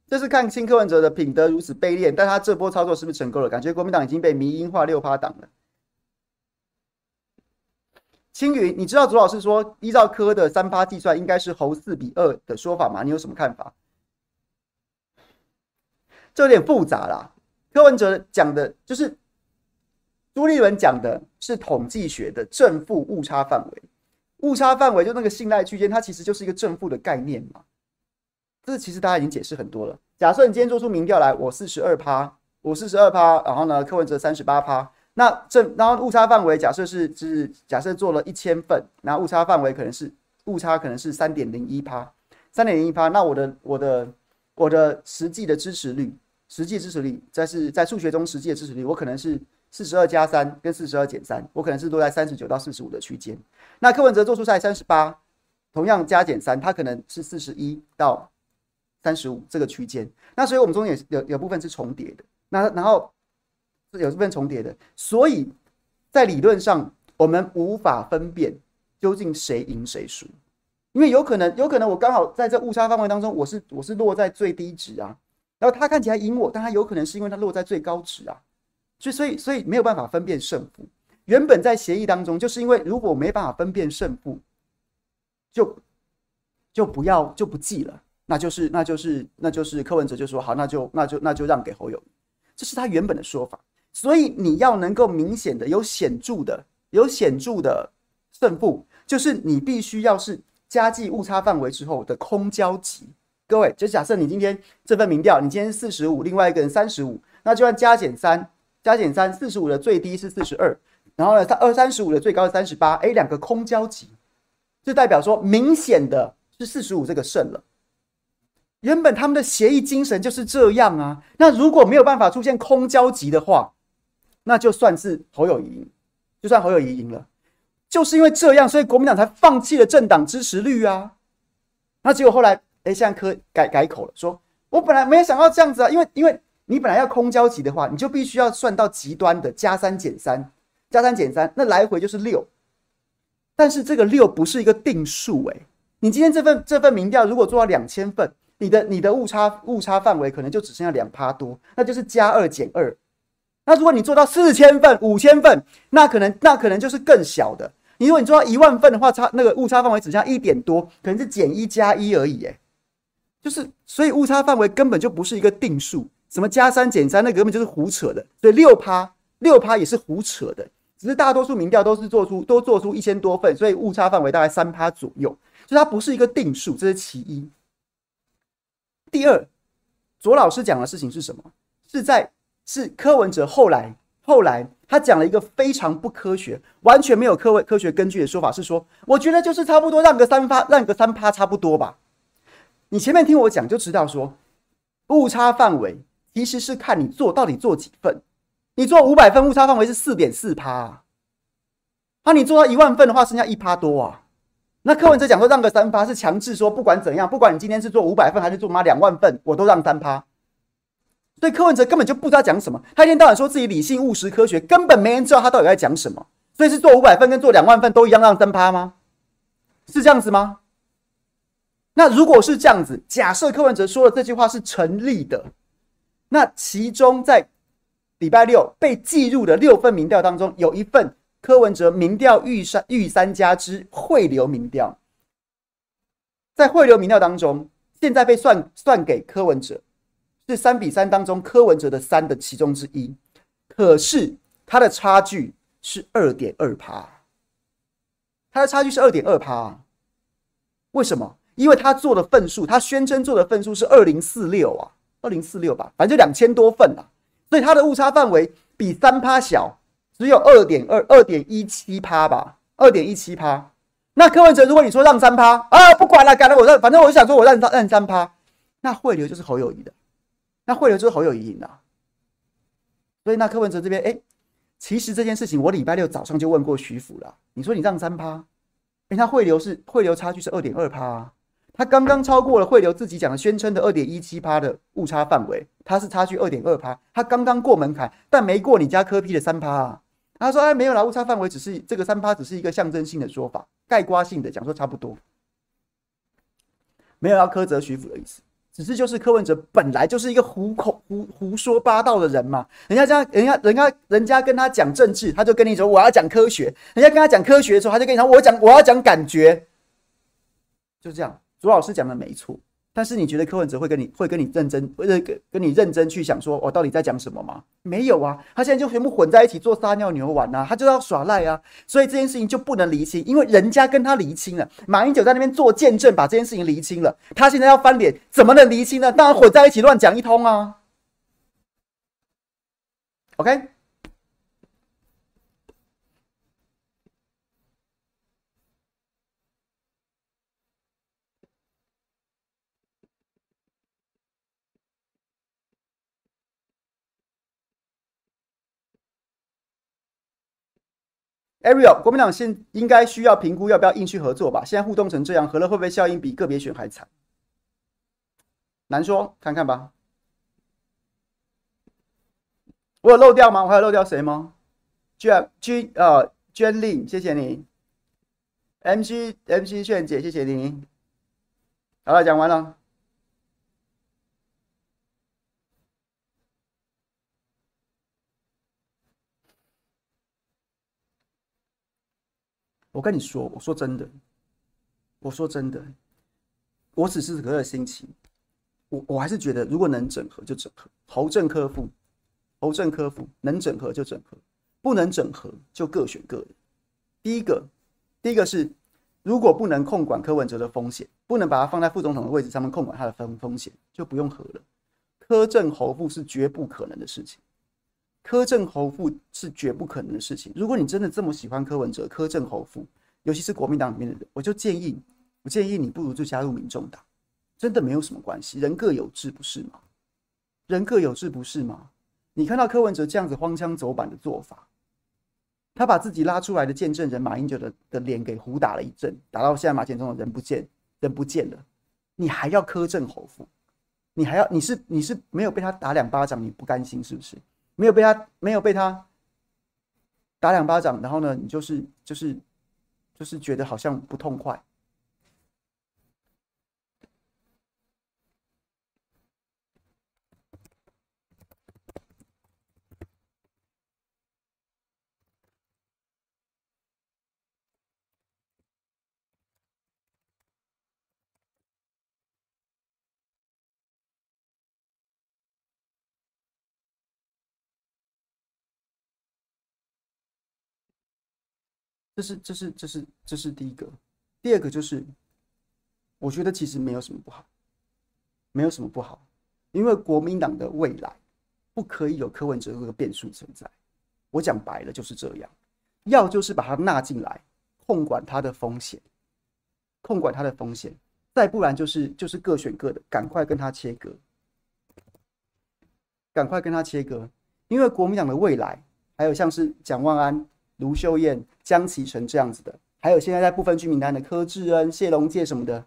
这是看清柯文哲的品德如此卑劣，但他这波操作是不是成功了？感觉国民党已经被迷因化六趴党了。青云，你知道左老师说依照柯的三趴计算，应该是侯四比二的说法吗？你有什么看法？这有点复杂啦。柯文哲讲的就是朱立伦讲的是统计学的正负误差范围，误差范围就那个信赖区间，它其实就是一个正负的概念嘛。这其实大家已经解释很多了。假设你今天做出民调来，我四十二趴，我四十二趴，然后呢，柯文哲三十八趴，那正然后误差范围假设是是假设做了一千份，那误差范围可能是误差可能是三点零一趴，三点零一趴，那我的我的我的实际的支持率。实际支持率，在是在数学中实际的支持率，我可能是四十二加三跟四十二减三，我可能是落在三十九到四十五的区间。那柯文哲做出在三十八，同样加减三，他可能是四十一到三十五这个区间。那所以我们中间有有部分是重叠的，那然后有部分重叠的，所以在理论上我们无法分辨究竟谁赢谁输，因为有可能有可能我刚好在这误差范围当中，我是我是落在最低值啊。然后他看起来赢我，但他有可能是因为他落在最高值啊，所以所以所以没有办法分辨胜负。原本在协议当中，就是因为如果没办法分辨胜负，就就不要就不记了，那就是那就是那就是柯文哲就说好，那就那就那就让给侯友宜，这是他原本的说法。所以你要能够明显的有显著的有显著的胜负，就是你必须要是加计误差范围之后的空交集。各位，就假设你今天这份民调，你今天四十五，另外一个人三十五，那就按加减三，加减三，四十五的最低是四十二，然后呢，三二三十五的最高是三十八，哎，两个空交集，就代表说明显的是四十五这个胜了。原本他们的协议精神就是这样啊，那如果没有办法出现空交集的话，那就算是侯友宜赢，就算侯友宜赢了，就是因为这样，所以国民党才放弃了政党支持率啊。那结果后来，哎，现在柯改改口了，说我本来没有想到这样子啊，因为因为你本来要空交集的话，你就必须要算到极端的加三减三，加三减三，那来回就是六。但是这个六不是一个定数，哎，你今天这份这份民调如果做到两千份，你的你的误差误差范围可能就只剩下两趴多，那就是加二减二。那如果你做到四千份、五千份，那可能那可能就是更小的。你如果你做到一万份的话，差那个误差范围只剩下一点多，可能是减一加一而已。哎，就是所以误差范围根本就不是一个定数，什么加三减三，那根本就是胡扯的。所以六趴六趴也是胡扯的，只是大多数民调都是做出都做出一千多份，所以误差范围大概三趴左右，所以它不是一个定数，这是其一。第二，左老师讲的事情是什么？是在。是柯文哲后来后来他讲了一个非常不科学、完全没有科科学根据的说法，是说我觉得就是差不多让个三趴，让个三趴差不多吧。你前面听我讲就知道说，误差范围其实是看你做到底做几份。你做五百份误差范围是四点四趴啊，那你做到一万份的话，剩下一趴多啊。那柯文哲讲说让个三趴是强制说不管怎样，不管你今天是做五百份还是做妈两万份，我都让三趴。所以柯文哲根本就不知道讲什么，他一天到晚说自己理性务实科学，根本没人知道他到底在讲什么。所以是做五百份跟做两万份都一样让三趴吗？是这样子吗？那如果是这样子，假设柯文哲说的这句话是成立的，那其中在礼拜六被记入的六份民调当中，有一份柯文哲民调御三御三家之汇流民调，在汇流民调当中，现在被算算给柯文哲。是三比三当中柯文哲的三的其中之一，可是他的差距是二点二趴，他的差距是二点二趴，为什么？因为他做的份数，他宣称做的份数是二零四六啊，二零四六吧，反正就两千多份啊，所以他的误差范围比三趴小，只有二点二二点一七趴吧，二点一七趴。那柯文哲如果你说让三趴啊，不管了，改了我让，反正我就想说我让让三趴，那汇流就是侯友宜的。那汇流就是侯友宜赢的，所以那柯文哲这边，哎，其实这件事情我礼拜六早上就问过徐府了。你说你让三趴，哎，他汇流是汇流差距是二点二趴他刚刚超过了汇流自己讲的宣称的二点一七趴的误差范围，他是差距二点二趴，他刚刚过门槛，但没过你家科 P 的三趴啊。他说哎，没有啦，误差范围只是这个三趴只是一个象征性的说法，概括性的讲说差不多，没有要苛责徐府的意思。只是就是柯文哲本来就是一个胡口胡胡说八道的人嘛，人家这样，人家人家人家跟他讲政治，他就跟你说我要讲科学；人家跟他讲科学的时候，他就跟你说我讲我要讲感觉，就这样。朱老师讲的没错。但是你觉得柯文哲会跟你会跟你认真，会跟跟你认真去想说，我到底在讲什么吗？没有啊，他现在就全部混在一起做撒尿牛丸啊，他就要耍赖啊，所以这件事情就不能厘清，因为人家跟他厘清了，马英九在那边做见证，把这件事情厘清了，他现在要翻脸，怎么能厘清呢？当然混在一起乱讲一通啊。OK。Ariel，国民党现应该需要评估要不要硬去合作吧？现在互动成这样，合了会不会效应比个别选还惨？难说，看看吧。我有漏掉吗？我还有漏掉谁吗？娟娟呃，娟令，谢谢你。MC MC 炫姐，谢谢你。好了，讲完了。我跟你说，我说真的，我说真的，我此时此刻的心情，我我还是觉得，如果能整合就整合，侯正科副，侯正科副能整合就整合，不能整合就各选各的。第一个，第一个是，如果不能控管柯文哲的风险，不能把他放在副总统的位置上面控管他的风风险，就不用合了。柯正侯副是绝不可能的事情，柯正侯副是绝不可能的事情。如果你真的这么喜欢柯文哲，柯正侯副，尤其是国民党里面的人，我就建议。我建议你不如就加入民众党，真的没有什么关系，人各有志，不是吗？人各有志，不是吗？你看到柯文哲这样子荒腔走板的做法，他把自己拉出来的见证人马英九的的脸给胡打了一阵，打到现在马前中的人不见，人不见了，你还要柯正侯副，你还要你是你是没有被他打两巴掌，你不甘心是不是？没有被他没有被他打两巴掌，然后呢，你就是就是就是觉得好像不痛快。这是这是这是这是第一个，第二个就是，我觉得其实没有什么不好，没有什么不好，因为国民党的未来不可以有柯文哲这个变数存在。我讲白了就是这样，要就是把他纳进来，控管他的风险，控管他的风险，再不然就是就是各选各的，赶快跟他切割，赶快跟他切割，因为国民党的未来还有像是蒋万安。卢秀燕、江启臣这样子的，还有现在在部分居名单的柯志恩、谢龙介什么的，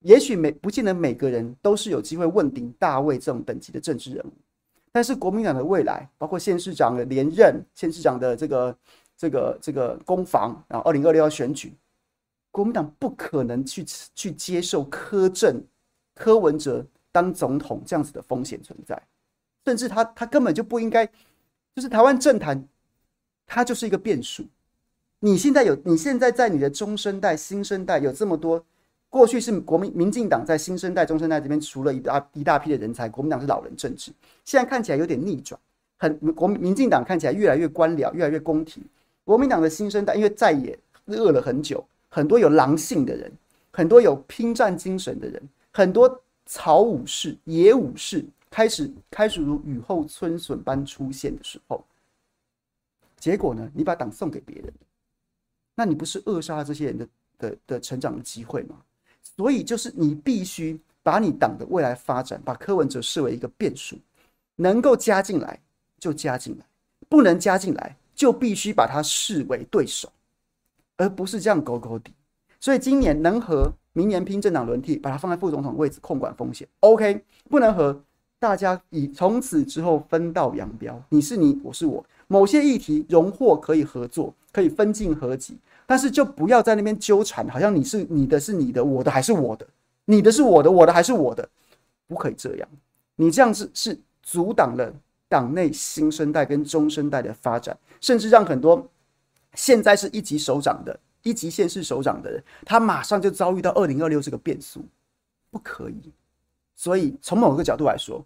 也许每不见得每个人都是有机会问鼎大位这种等级的政治人物，但是国民党的未来，包括县市长的连任、县市长的这个、这个、这个攻防，然后二零二六要选举，国民党不可能去去接受柯正、柯文哲当总统这样子的风险存在，甚至他他根本就不应该，就是台湾政坛。它就是一个变数。你现在有，你现在在你的中生代、新生代有这么多，过去是国民民进党在新生代、中生代这边除了一大一大批的人才，国民党是老人政治，现在看起来有点逆转，很国民民进党看起来越来越官僚，越来越宫廷。国民党的新生代因为在野饿了很久，很多有狼性的人，很多有拼战精神的人，很多草武士、野武士开始开始如雨后春笋般出现的时候。结果呢？你把党送给别人，那你不是扼杀了这些人的的的成长的机会吗？所以就是你必须把你党的未来发展，把柯文哲视为一个变数，能够加进来就加进来，不能加进来就必须把他视为对手，而不是这样勾勾底。所以今年能和，明年拼政党轮替，把他放在副总统位置控管风险，OK。不能和，大家以从此之后分道扬镳，你是你，我是我。某些议题荣获可以合作，可以分进合集，但是就不要在那边纠缠，好像你是你的是你的，我的还是我的，你的是我的，我的还是我的，不可以这样。你这样子是阻挡了党内新生代跟中生代的发展，甚至让很多现在是一级首长的一级县市首长的人，他马上就遭遇到二零二六这个变数，不可以。所以从某个角度来说，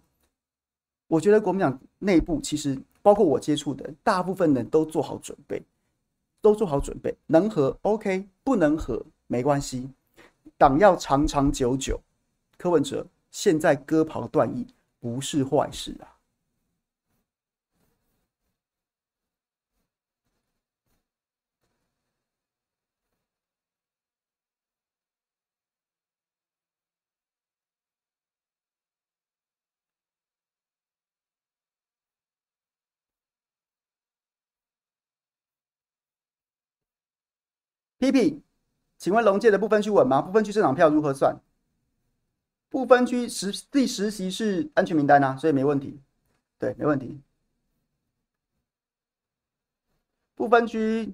我觉得国民党内部其实。包括我接触的大部分人都做好准备，都做好准备，能和 OK，不能和没关系。党要长长久久，柯文哲现在割袍断义不是坏事啊。P P，请问龙界的不分区稳吗？不分区这场票如何算？不分区实第十席是安全名单啊，所以没问题。对，没问题。不分区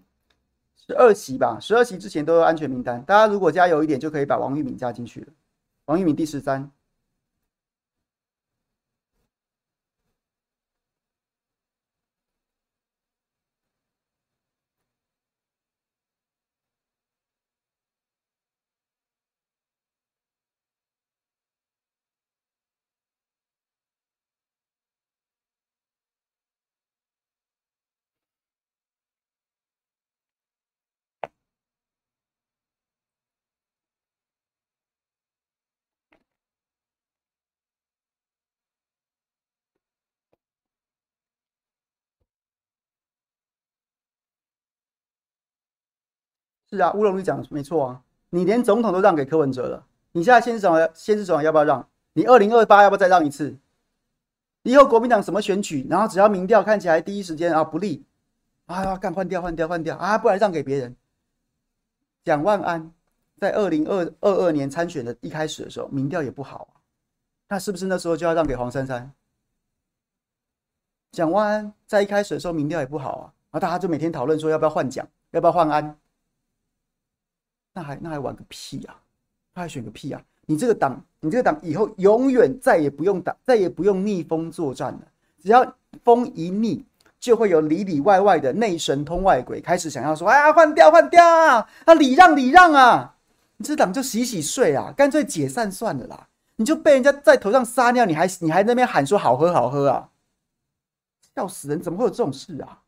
十二席吧，十二席之前都有安全名单。大家如果加油一点，就可以把王玉敏加进去了。王玉敏第十三。是啊，乌龙你讲的没错啊，你连总统都让给柯文哲了，你现在县市长县市长要不要让？你二零二八要不要再让一次？以后国民党什么选举，然后只要民调看起来第一时间啊不利，啊干换掉换掉换掉啊，不然让给别人。蒋万安在二零二二二年参选的一开始的时候，民调也不好，那是不是那时候就要让给黄珊珊？蒋万安在一开始的时候民调也不好啊，然后大家就每天讨论说要不要换蒋，要不要换安？那还那还玩个屁啊？那还选个屁啊？你这个党，你这个党以后永远再也不用打，再也不用逆风作战了。只要风一逆，就会有里里外外的内神通外鬼开始想要说：“哎呀，换掉换掉啊！啊，礼让礼让啊！你这党就洗洗睡啊，干脆解散算了啦！你就被人家在头上撒尿，你还你还那边喊说好喝好喝啊！”笑死人！怎么会有这种事啊？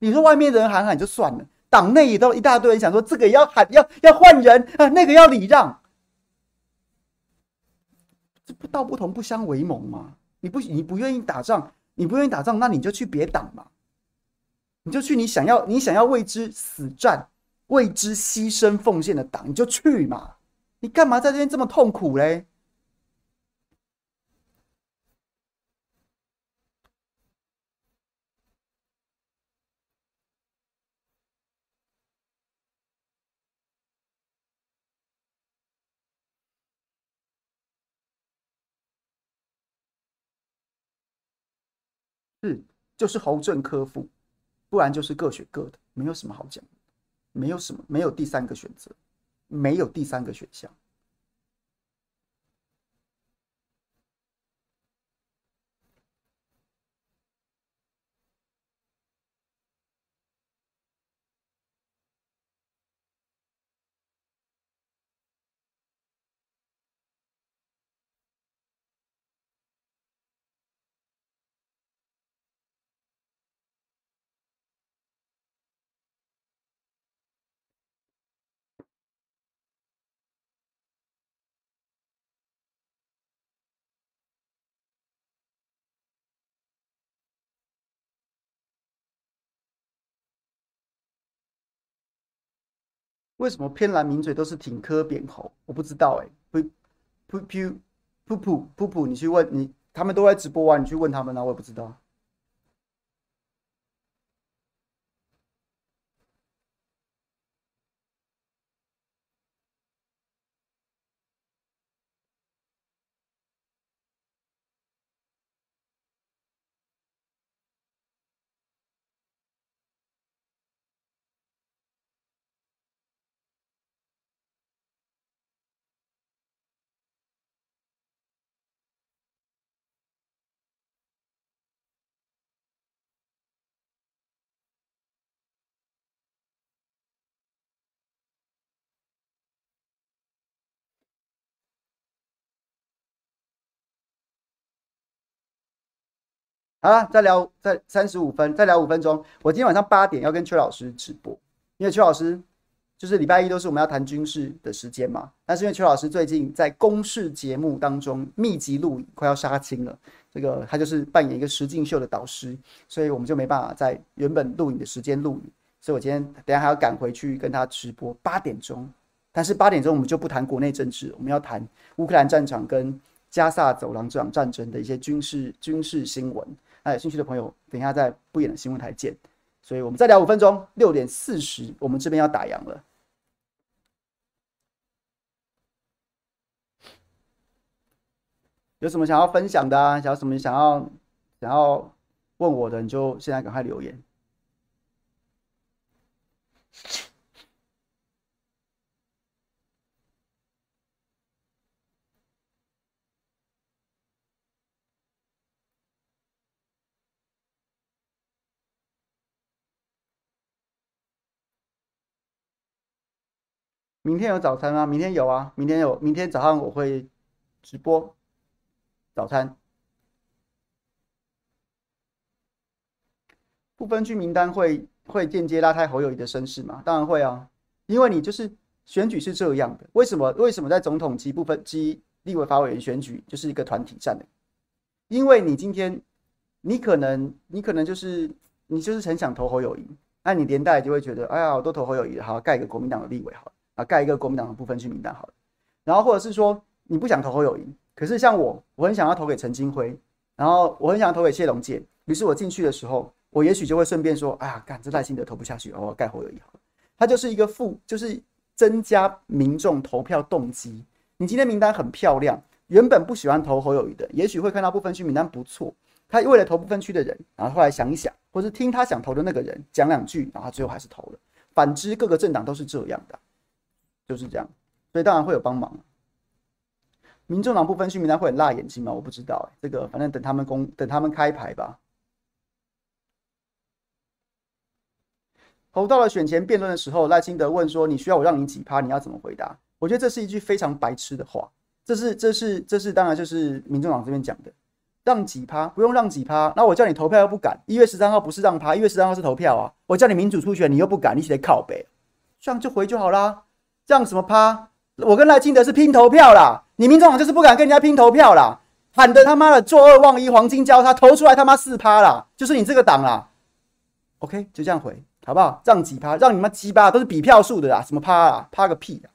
你说外面人喊喊就算了，党内也都一大堆人想说这个要喊，要要换人啊，那个要礼让，这不道不同不相为谋吗？你不你不愿意打仗，你不愿意打仗，那你就去别党嘛，你就去你想要你想要为之死战、为之牺牲奉献的党，你就去嘛，你干嘛在这边这么痛苦嘞？是，就是侯正科夫，不然就是各选各的，没有什么好讲，没有什么，没有第三个选择，没有第三个选项。为什么偏蓝名嘴都是挺磕扁侯？我不知道哎、噗噗噗噗噗噗，你去问你，他们都在直播啊，你去问他们啊，我也不知道。好了，再聊，再三十五分，再聊五分钟。我今天晚上八点要跟邱老师直播，因为邱老师就是礼拜一都是我们要谈军事的时间嘛。但是因为邱老师最近在公视节目当中密集录影，快要杀青了，这个他就是扮演一个实境秀的导师，所以我们就没办法在原本录影的时间录影。所以我今天等下还要赶回去跟他直播八点钟。但是八点钟我们就不谈国内政治，我们要谈乌克兰战场跟加萨走廊这场战争的一些军事军事新闻。哎有兴趣的朋友，等一下在不演的新闻台见。所以我们再聊五分钟，六点四十，我们这边要打烊了。有什么想要分享的啊？想要什么想要想要问我的，你就现在赶快留言。明天有早餐吗？明天有啊，明天有，明天早上我会直播早餐。不分区名单会会间接拉开侯友谊的声势吗？当然会啊，因为你就是选举是这样的。为什么？为什么在总统及部分及立委、法委员选举就是一个团体战的？因为你今天你可能你可能就是你就是很想投侯友谊，那你连带就会觉得，哎呀，我都投侯友谊，好盖一个国民党的立委好了，啊，盖一个国民党的不分区名单好了。然后或者是说你不想投侯友宜，可是像我，我很想要投给陈金辉，然后我很想要投给谢龙介，于是我进去的时候，我也许就会顺便说，哎呀，干这赖清德投不下去，我要盖侯友宜好了。它就是一个负，就是增加民众投票动机。你今天名单很漂亮，原本不喜欢投侯友谊的，也许会看到不分区名单不错。他为了投不分区的人，然后后来想一想，或是听他想投的那个人讲两句，然后最后还是投了。反之，各个政党都是这样的，就是这样，所以当然会有帮忙。民众党不分区名单会很辣眼睛吗？我不知道，这个反正等他们公，等他们开牌吧。投到了选前辩论的时候，赖清德问说：“你需要我让你几趴？你要怎么回答？”我觉得这是一句非常白痴的话。这是，这是，这是当然就是民众党这边讲的。让几趴？不用让几趴。那我叫你投票又不敢。一月十三号不是让趴，一月十三号是投票啊。我叫你民主初选，你又不敢，你写靠北，这样就回就好啦。让什么趴？我跟赖清德是拼投票啦。你民众党就是不敢跟人家拼投票啦。喊的他妈的作恶忘一，黄金交叉投出来他妈四趴啦，就是你这个党啦。OK，就这样回好不好？让几趴？让你妈鸡巴都是比票数的啦，什么趴啦？趴个屁啊！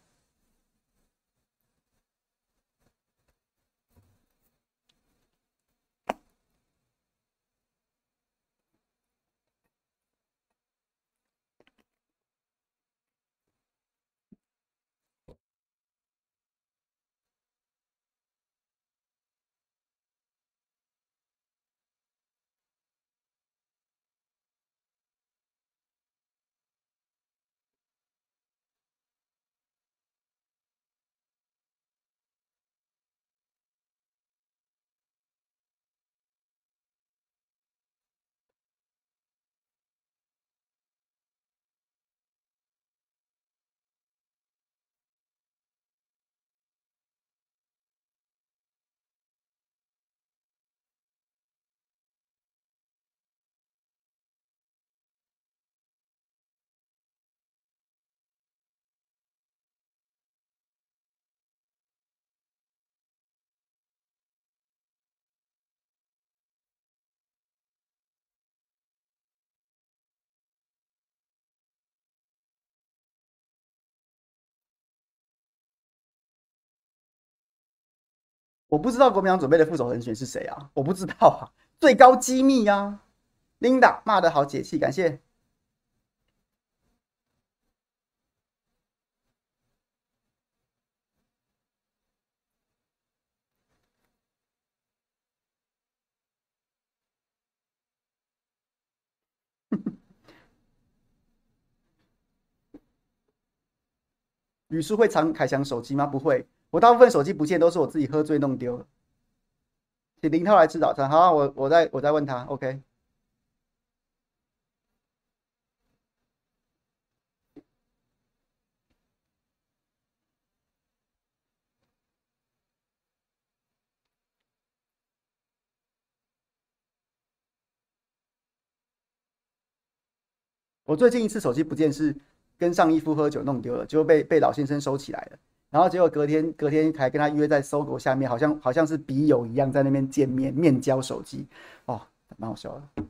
我不知道国民党准备的副手人选是谁啊？我不知道啊，最高机密呀、啊。Linda 骂得好解气，感谢。吕叔会藏凯翔手机吗？不会。我大部分手机不见都是我自己喝醉弄丢了。请林涛来吃早餐。好，我我再我再问他。OK。我最近一次手机不见是跟上一夫喝酒弄丢了，就被被老先生收起来了。然后结果隔天隔天还跟他约在搜狗下面，好像好像是笔友一样在那边见面面交手机，哦，蛮好笑的。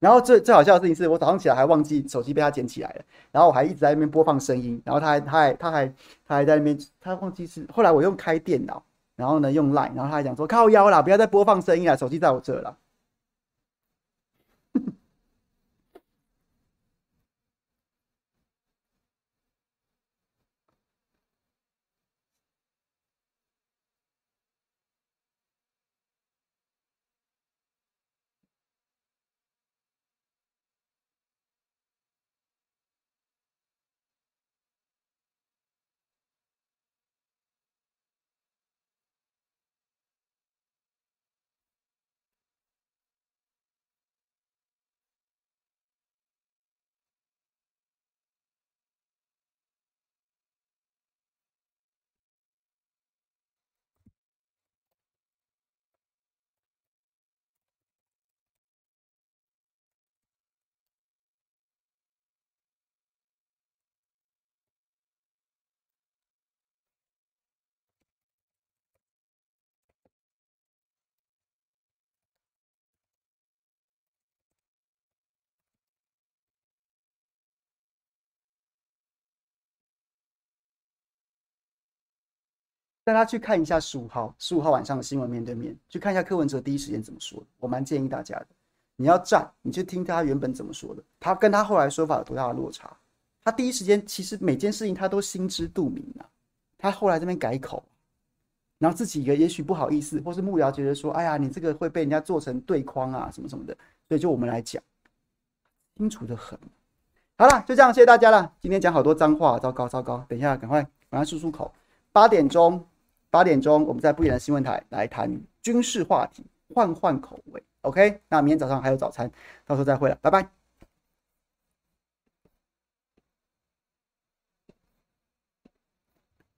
然后最最好笑的事情是我早上起来还忘记手机被他捡起来了，然后我还一直在那边播放声音，然后他还他还他还他还在那边他忘记是后来我用开电脑，然后呢用 Line，然后他还讲说靠腰啦，不要再播放声音了，手机在我这了。大家去看一下十五号，十五号晚上的新闻面对面，去看一下柯文哲第一时间怎么说的。我蛮建议大家的，你要站，你去听他原本怎么说的，他跟他后来说法有多大的落差。他第一时间其实每件事情他都心知肚明啊，他后来这边改口，然后自己也也许不好意思，或是幕僚觉得说，哎呀，你这个会被人家做成对框啊什么什么的，所以就我们来讲，清楚的很。好了，就这样，谢谢大家了。今天讲好多脏话，糟糕糟糕，等一下赶快赶快漱漱口。八点钟，八点钟，我们在不远的新闻台来谈军事话题，换换口味。OK，那明天早上还有早餐，到时候再会了，拜拜。